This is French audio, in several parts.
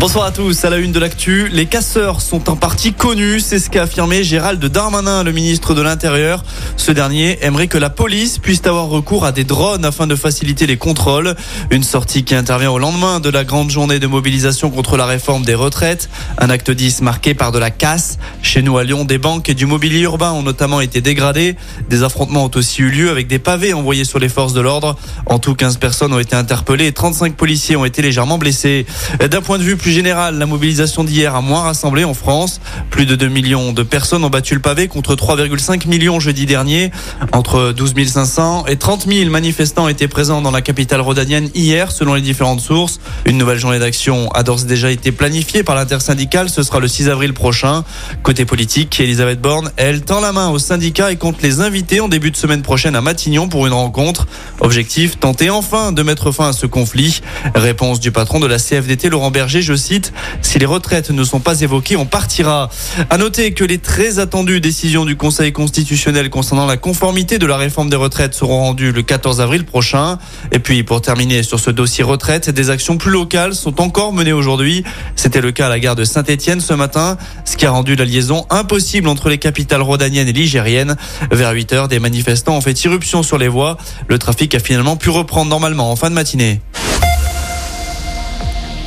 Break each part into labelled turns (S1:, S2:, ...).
S1: Bonsoir à tous, à la une de l'actu, les casseurs sont en partie connus, c'est ce qu'a affirmé Gérald Darmanin, le ministre de l'Intérieur. Ce dernier aimerait que la police puisse avoir recours à des drones afin de faciliter les contrôles. Une sortie qui intervient au lendemain de la grande journée de mobilisation contre la réforme des retraites. Un acte 10 marqué par de la casse. Chez nous à Lyon, des banques et du mobilier urbain ont notamment été dégradés. Des affrontements ont aussi eu lieu avec des pavés envoyés sur les forces de l'ordre. En tout, 15 personnes ont été interpellées et 35 policiers ont été légèrement blessés. D'un point de vue plus général, la mobilisation d'hier a moins rassemblé en France. Plus de 2 millions de personnes ont battu le pavé contre 3,5 millions jeudi dernier. Entre 12 500 et 30 000 manifestants étaient présents dans la capitale rhodanienne hier, selon les différentes sources. Une nouvelle journée d'action a d'ores et déjà été planifiée par l'intersyndicale. Ce sera le 6 avril prochain. Côté politique, Elisabeth Borne, elle tend la main aux syndicats et compte les inviter en début de semaine prochaine à Matignon pour une rencontre. Objectif, tenter enfin de mettre fin à ce conflit. Réponse du patron de la CFDT, Laurent Berger, je cite, si les retraites ne sont pas évoquées, on partira. À noter que les très attendues décisions du Conseil constitutionnel concernant la conformité de la réforme des retraites seront rendues le 14 avril prochain. Et puis, pour terminer sur ce dossier retraite, des actions plus locales sont encore menées aujourd'hui. C'était le cas à la gare de Saint-Etienne ce matin, ce qui a rendu la liaison impossible entre les capitales rhodaniennes et ligériennes. Vers 8 heures, des manifestants ont fait irruption sur les voies. Le trafic a finalement pu reprendre normalement en fin de matinée.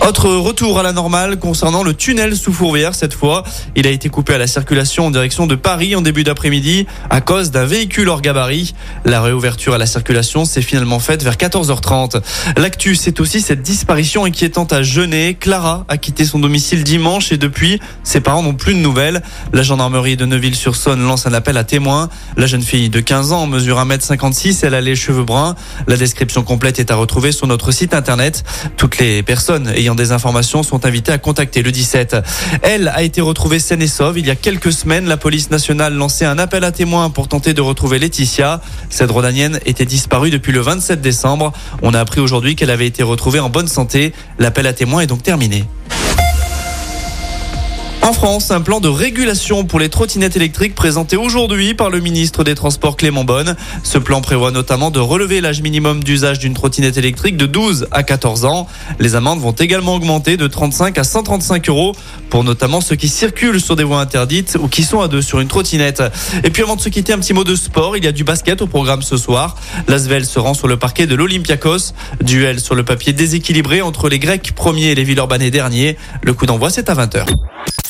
S1: Autre retour à la normale concernant le tunnel sous Fourvière cette fois. Il a été coupé à la circulation en direction de Paris en début d'après-midi à cause d'un véhicule hors gabarit. La réouverture à la circulation s'est finalement faite vers 14h30. L'actu, c'est aussi cette disparition inquiétante à Genet. Clara a quitté son domicile dimanche et depuis, ses parents n'ont plus de nouvelles. La gendarmerie de Neuville-sur-Saône lance un appel à témoins. La jeune fille de 15 ans mesure 1m56, elle a les cheveux bruns. La description complète est à retrouver sur notre site internet. Toutes les personnes des informations sont invités à contacter le 17. Elle a été retrouvée saine et sauve. Il y a quelques semaines, la police nationale lançait un appel à témoins pour tenter de retrouver Laetitia. Cette Rodanienne était disparue depuis le 27 décembre. On a appris aujourd'hui qu'elle avait été retrouvée en bonne santé. L'appel à témoins est donc terminé. En France, un plan de régulation pour les trottinettes électriques présenté aujourd'hui par le ministre des Transports Clément Bonne. Ce plan prévoit notamment de relever l'âge minimum d'usage d'une trottinette électrique de 12 à 14 ans. Les amendes vont également augmenter de 35 à 135 euros pour notamment ceux qui circulent sur des voies interdites ou qui sont à deux sur une trottinette. Et puis avant de se quitter, un petit mot de sport. Il y a du basket au programme ce soir. L'Asvel se rend sur le parquet de l'Olympiakos. Duel sur le papier déséquilibré entre les Grecs premiers et les Villeurbanais derniers. Le coup d'envoi, c'est à 20h.